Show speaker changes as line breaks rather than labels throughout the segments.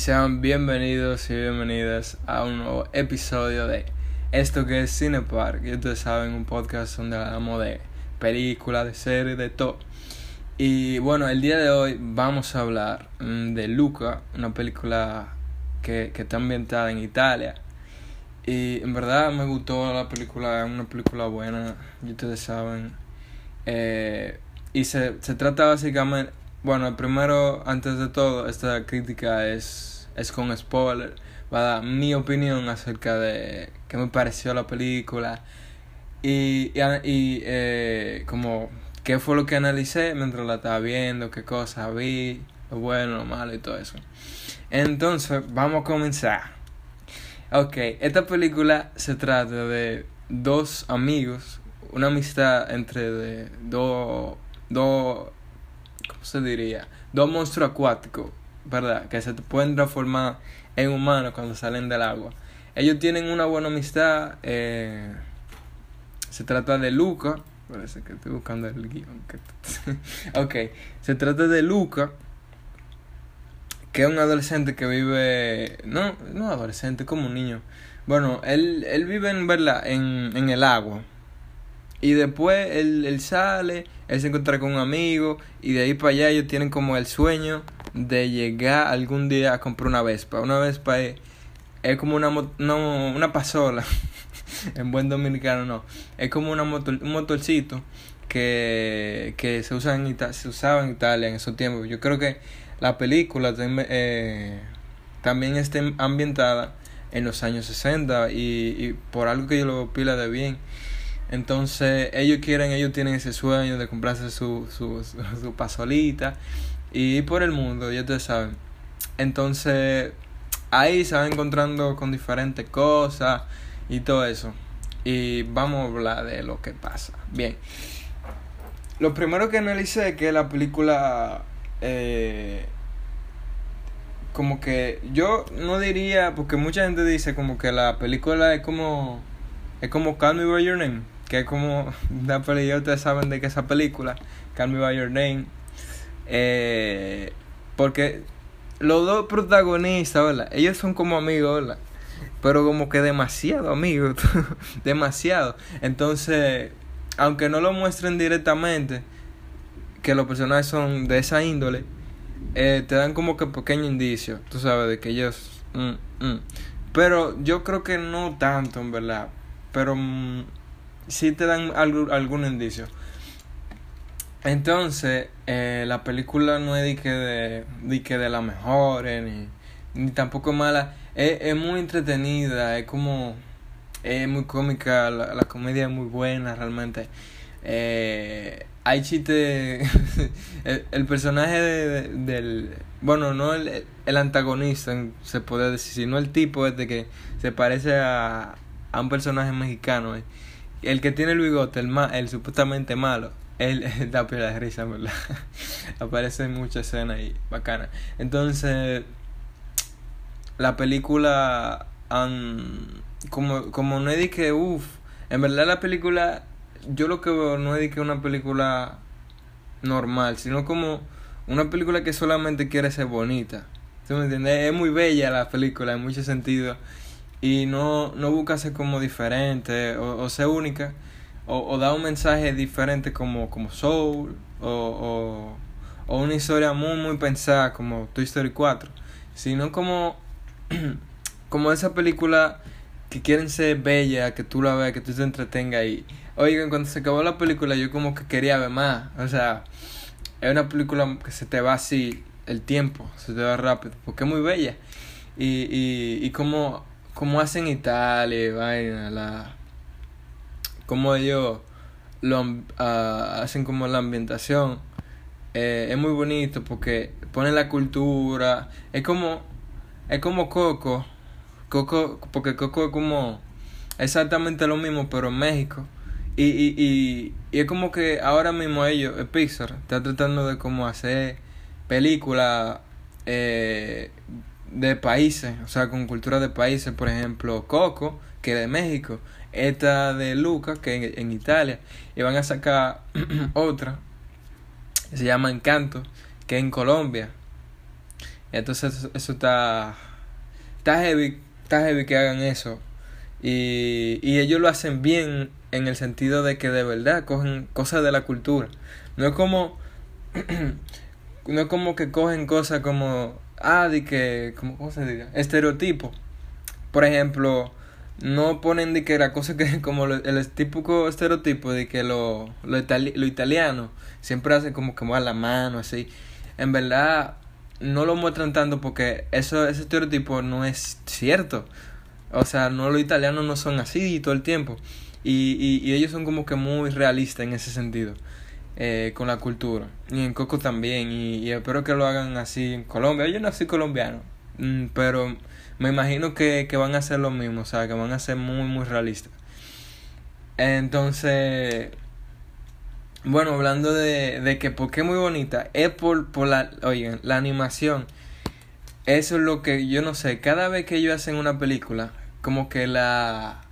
Sean bienvenidos y bienvenidas a un nuevo episodio de esto que es Cinepark. Y ustedes saben, un podcast donde hablamos de películas, de series, de todo. Y bueno, el día de hoy vamos a hablar mm, de Luca, una película que, que está ambientada en Italia. Y en verdad me gustó la película, es una película buena, y ustedes saben. Eh, y se, se trata básicamente, bueno, primero, antes de todo, esta crítica es, es con spoiler. Va a dar mi opinión acerca de qué me pareció la película y, y, y eh, como qué fue lo que analicé mientras la estaba viendo, qué cosas vi, lo bueno, lo malo y todo eso. Entonces, vamos a comenzar. Ok, esta película se trata de dos amigos, una amistad entre dos, dos, ¿cómo se diría? Dos monstruos acuáticos, ¿verdad? Que se pueden transformar en humanos cuando salen del agua. Ellos tienen una buena amistad, eh, se trata de Luca, parece que estoy buscando el guion. ok, se trata de Luca que es un adolescente que vive, no, no adolescente, como un niño. Bueno, él, él vive en, ¿verdad? En, en el agua. Y después él, él sale, él se encuentra con un amigo y de ahí para allá ellos tienen como el sueño de llegar algún día a comprar una Vespa. Una Vespa es, es como una, no, una pasola, en buen dominicano no, es como una motor, un motorcito que, que se, usa en Ita se usaba en Italia en esos tiempos. Yo creo que la película eh, también está ambientada en los años 60 y, y por algo que yo lo pila de bien. Entonces ellos quieren, ellos tienen ese sueño de comprarse su, su, su, su pasolita y ir por el mundo, ya ustedes saben. Entonces ahí se van encontrando con diferentes cosas y todo eso. Y vamos a hablar de lo que pasa. Bien. Lo primero que analicé es que la película eh, como que yo no diría porque mucha gente dice como que la película es como es como Call Me By Your Name que es como la película ustedes saben de que esa película Call Me By Your Name eh, porque los dos protagonistas ¿verdad? ellos son como amigos ¿verdad? pero como que demasiado amigos demasiado entonces aunque no lo muestren directamente que los personajes son de esa índole, eh, te dan como que pequeño indicio, tú sabes, de que ellos... Mm, mm. Pero yo creo que no tanto, en verdad. Pero mm, sí te dan algún, algún indicio. Entonces, eh, la película no es de que de, que de las mejores, ni, ni tampoco mala. Es, es muy entretenida, es como... Es muy cómica, la, la comedia es muy buena realmente. Eh, hay chistes. el, el, personaje de, de, del. Bueno, no el, el antagonista, se puede decir, sino el tipo este que se parece a, a un personaje mexicano. Eh. El que tiene el bigote, el, ma, el supuestamente malo, él, da pila de risa, ¿verdad? Aparece en muchas escenas y bacana. Entonces, la película. Como, como no es que, uff, en verdad la película yo lo que veo no es que una película normal, sino como una película que solamente quiere ser bonita. ¿Tú me entiendes? Es muy bella la película en muchos sentidos y no, no busca ser como diferente o, o ser única o, o da un mensaje diferente como, como Soul o, o, o una historia muy muy pensada como Toy Story 4, sino como, como esa película que quieren ser bella, que tú la veas, que tú te entretengas y oigan, cuando se acabó la película yo como que quería ver más, o sea, es una película que se te va así el tiempo, se te va rápido, porque es muy bella. Y, y, y como, como hacen Italia, vaina, la, como ellos lo uh, hacen como la ambientación, eh, es muy bonito porque ponen la cultura, es como, es como Coco, Coco, porque Coco es como exactamente lo mismo, pero en México. Y, y, y, y es como que ahora mismo ellos, el Pixar, está tratando de como hacer películas eh, de países, o sea, con cultura de países, por ejemplo, Coco, que es de México, esta de Lucas, que es en, Italia, y van a sacar otra, que se llama Encanto, que es en Colombia. Entonces eso, está, está heavy, está heavy que hagan eso. Y, y ellos lo hacen bien en el sentido de que de verdad cogen cosas de la cultura. No es como, no es como que cogen cosas como ah, de que, ¿cómo, se diga? Estereotipo. Por ejemplo, no ponen de que la cosa que, como el típico estereotipo de que lo, lo, lo italiano siempre hace como que mueve la mano, así. En verdad, no lo muestran tanto porque eso, ese estereotipo no es cierto. O sea, no los italianos no son así todo el tiempo. Y, y, y ellos son como que muy realistas en ese sentido eh, con la cultura. Y en Coco también. Y, espero que lo hagan así en Colombia. Yo no soy colombiano, mm, pero me imagino que, que van a hacer lo mismo. O sea, que van a ser muy, muy realistas. Entonces, bueno, hablando de, de que porque es muy bonita, es por, por la, oigan, la animación. Eso es lo que yo no sé, cada vez que ellos hacen una película, como que la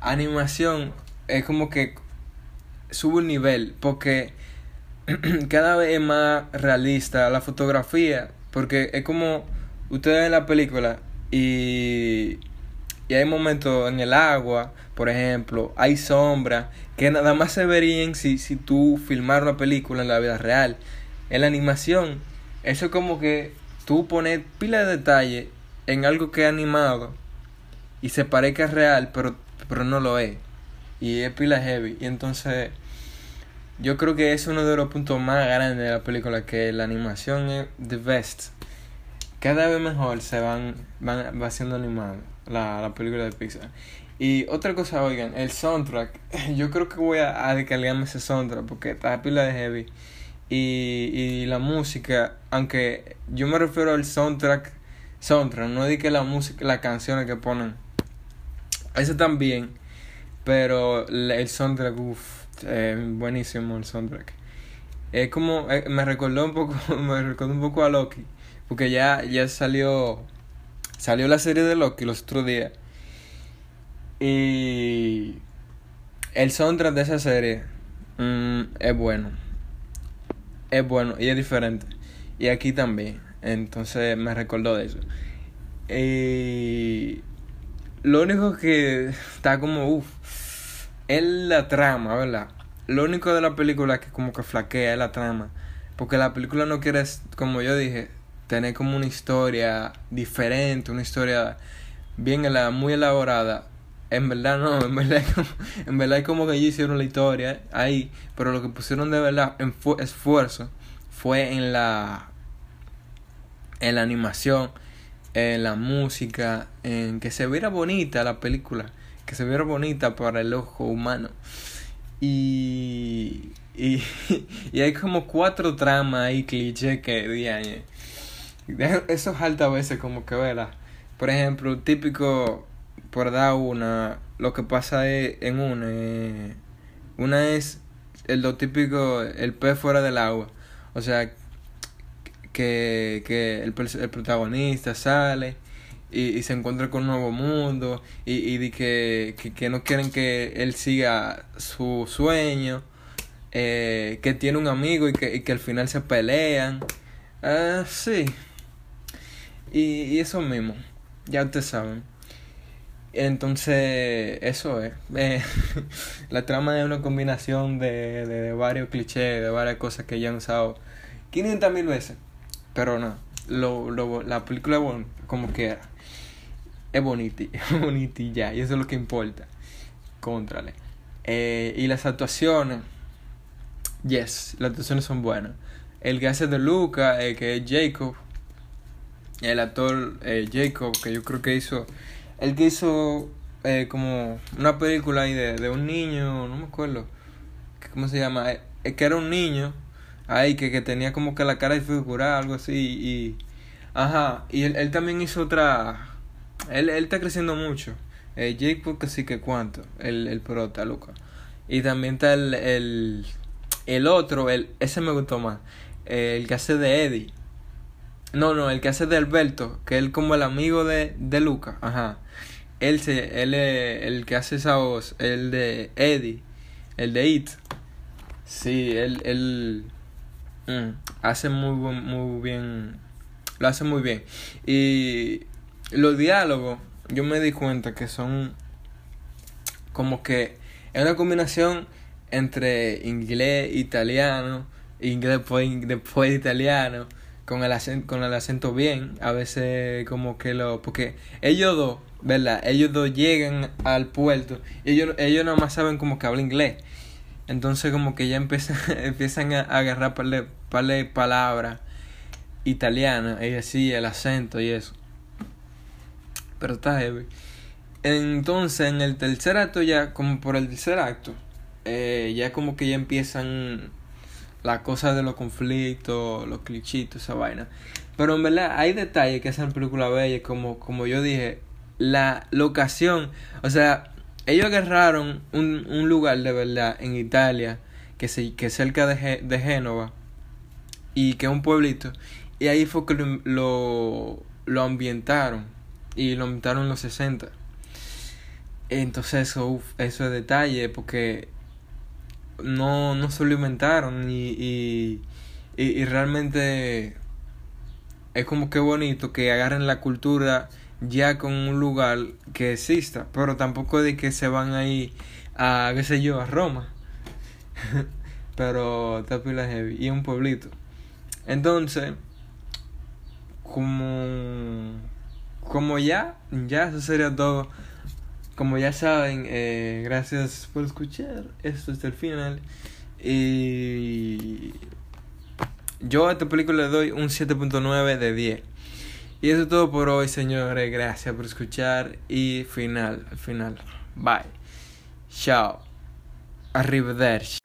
animación es como que sube un nivel porque cada vez es más realista la fotografía porque es como ustedes ven la película y, y hay momentos en el agua por ejemplo hay sombras que nada más se verían si, si tú filmar una película en la vida real. En la animación eso es como que tú pones pila de detalle en algo que es animado y se parezca real pero, pero no lo es. Y es pila heavy. Y entonces yo creo que es uno de los puntos más grandes de la película, que la animación es the best. Cada vez mejor se van, van va siendo animada la, la película de Pixar. Y otra cosa, oigan, el soundtrack. Yo creo que voy a, a ese soundtrack porque está pila de heavy. Y, y la música, aunque yo me refiero al soundtrack, soundtrack, no di que la música, las canciones que ponen. Eso también. Pero el soundtrack, uff buenísimo el soundtrack. Es como, eh, me recordó un poco, me recordó un poco a Loki, porque ya, ya salió, salió la serie de Loki los otros días. Y el soundtrack de esa serie mm, es bueno. Es bueno y es diferente. Y aquí también. Entonces me recordó de eso. Y lo único que está como, uff es la trama, ¿verdad? Lo único de la película que como que flaquea es la trama. Porque la película no quiere, como yo dije, tener como una historia diferente, una historia bien muy elaborada. En verdad no, en verdad, como, en verdad es como que ellos hicieron la historia ahí, pero lo que pusieron de verdad en esfuerzo fue en la en la animación, en la música, en que se viera bonita la película que se viera bonita para el ojo humano. Y, y, y hay como cuatro tramas y clichés que diañe. Eso es alta a veces como que verá. Por ejemplo, típico, por dar una, lo que pasa es, en una, eh, una es el lo típico, el pez fuera del agua. O sea, que, que el, el protagonista sale y, y se encuentra con un nuevo mundo y, y de que, que, no quieren que él siga su sueño, eh, que tiene un amigo y que, y que al final se pelean. Uh, sí. Y, y eso mismo, ya ustedes saben. Entonces, eso es. Eh, la trama es una combinación de, de, varios clichés, de varias cosas que ya han usado 500 mil veces. Pero no, lo, lo, la película, bueno, como quiera es bonita, es bonita ya, y eso es lo que importa. Contrale. Eh, y las actuaciones, yes, las actuaciones son buenas. El que hace de Luca, eh, que es Jacob, el actor eh, Jacob, que yo creo que hizo, el que hizo eh, como una película ahí de, de un niño, no me acuerdo, ¿cómo se llama? Es que era un niño ahí que, que tenía como que la cara desfigurada, algo así, y, ajá, y él, él también hizo otra él, él está creciendo mucho. Eh, Jake porque sí que cuánto, el, el prota, Luca. Y también está el, el, el otro, el, ese me gustó más. El que hace de Eddie. No, no, el que hace de Alberto, que él como el amigo de, de Luca, ajá. Él, se, él es el que hace esa voz, el de Eddie, el de It. Sí, él, él mm, hace muy, muy bien, lo hace muy bien. Y los diálogos, yo me di cuenta que son como que es una combinación entre inglés, italiano, inglés después italiano con el acento, con el acento bien, a veces como que lo, porque ellos dos, ¿verdad? Ellos dos llegan al puerto y ellos, ellos nada más saben como que habla inglés. Entonces como que ya empiezan, empiezan a agarrar par de, palabras italianas y así el acento y eso. Pero está heavy. Entonces en el tercer acto ya, como por el tercer acto, eh, ya como que ya empiezan la cosa de los conflictos, los clichitos, esa vaina. Pero en verdad hay detalles que hacen película bella, como, como yo dije, la locación, o sea, ellos agarraron un, un lugar de verdad en Italia, que, se, que cerca de, de Génova, y que es un pueblito, y ahí fue que lo, lo, ambientaron, y lo ambientaron en los 60. Entonces eso, eso es detalle, porque no, no se lo inventaron y, y, y, realmente es como que bonito que agarren la cultura ya con un lugar que exista, pero tampoco de que se van ahí a, qué sé yo, a Roma. pero está heavy y un pueblito. Entonces, como como ya, ya eso sería todo. Como ya saben, eh, gracias por escuchar. Esto es el final. Y yo a esta película le doy un 7.9 de 10. Y eso es todo por hoy, señores. Gracias por escuchar. Y final, al final. Bye. Chao. Arrivederci.